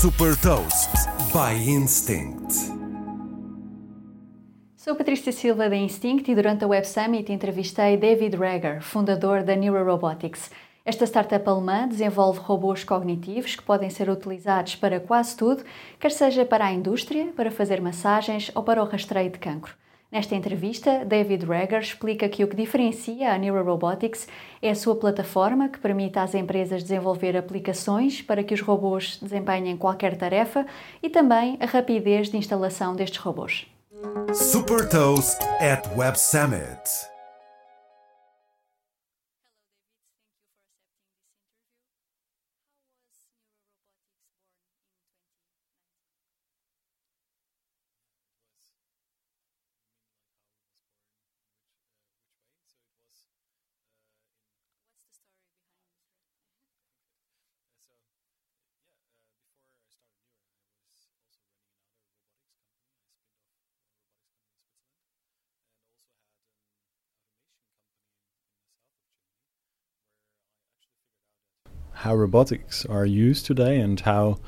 Super Toast by Instinct. Sou Patrícia Silva da Instinct e durante a Web Summit entrevistei David Reger, fundador da Neurorobotics. Esta startup alemã desenvolve robôs cognitivos que podem ser utilizados para quase tudo, quer seja para a indústria, para fazer massagens ou para o rastreio de cancro. Nesta entrevista, David Reger explica que o que diferencia a Neurorobotics é a sua plataforma que permite às empresas desenvolver aplicações para que os robôs desempenhem qualquer tarefa e também a rapidez de instalação destes robôs. Super Toast at Web Summit. How robotics are used today and how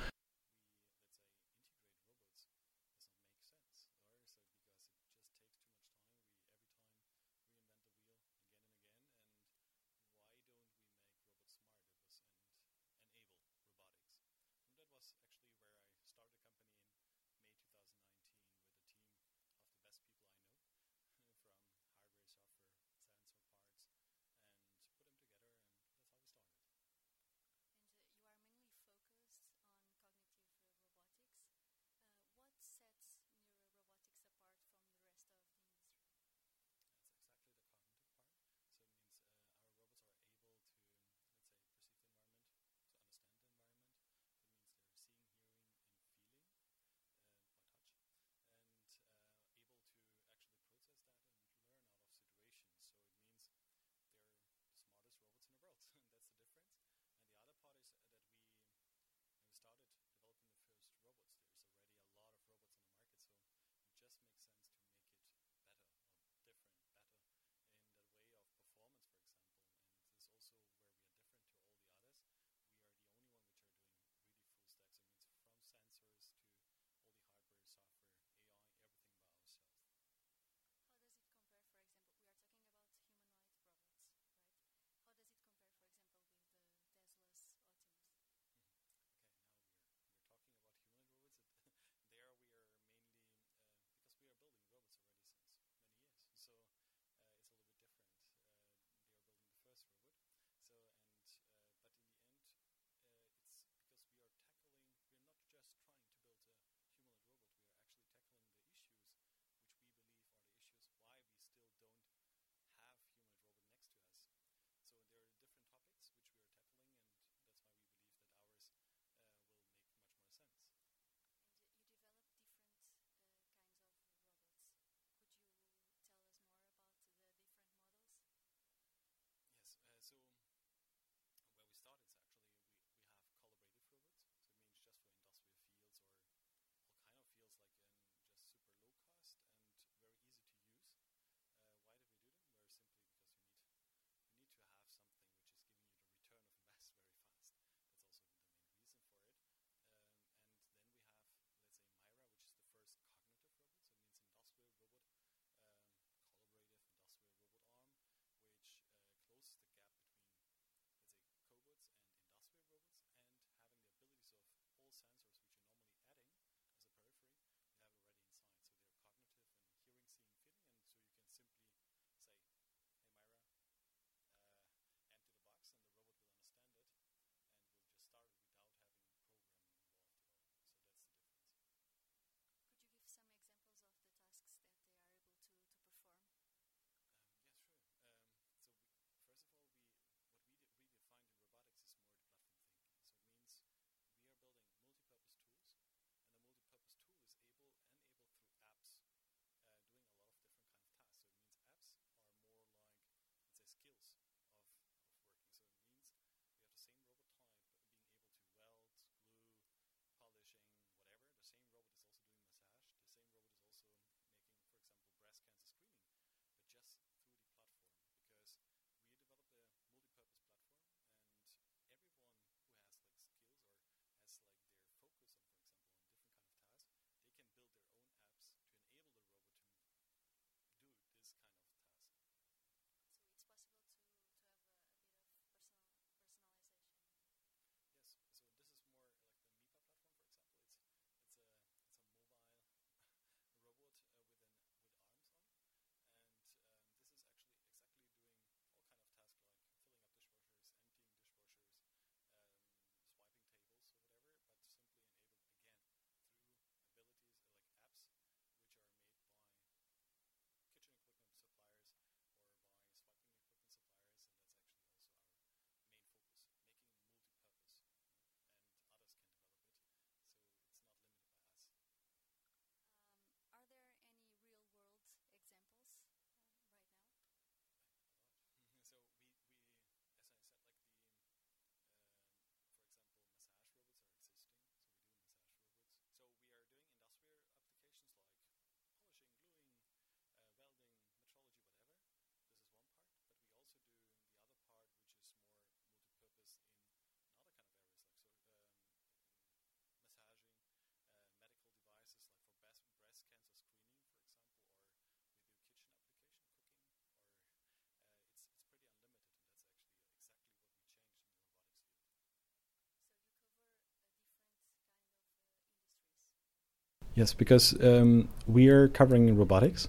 Yes, because um, we are covering robotics.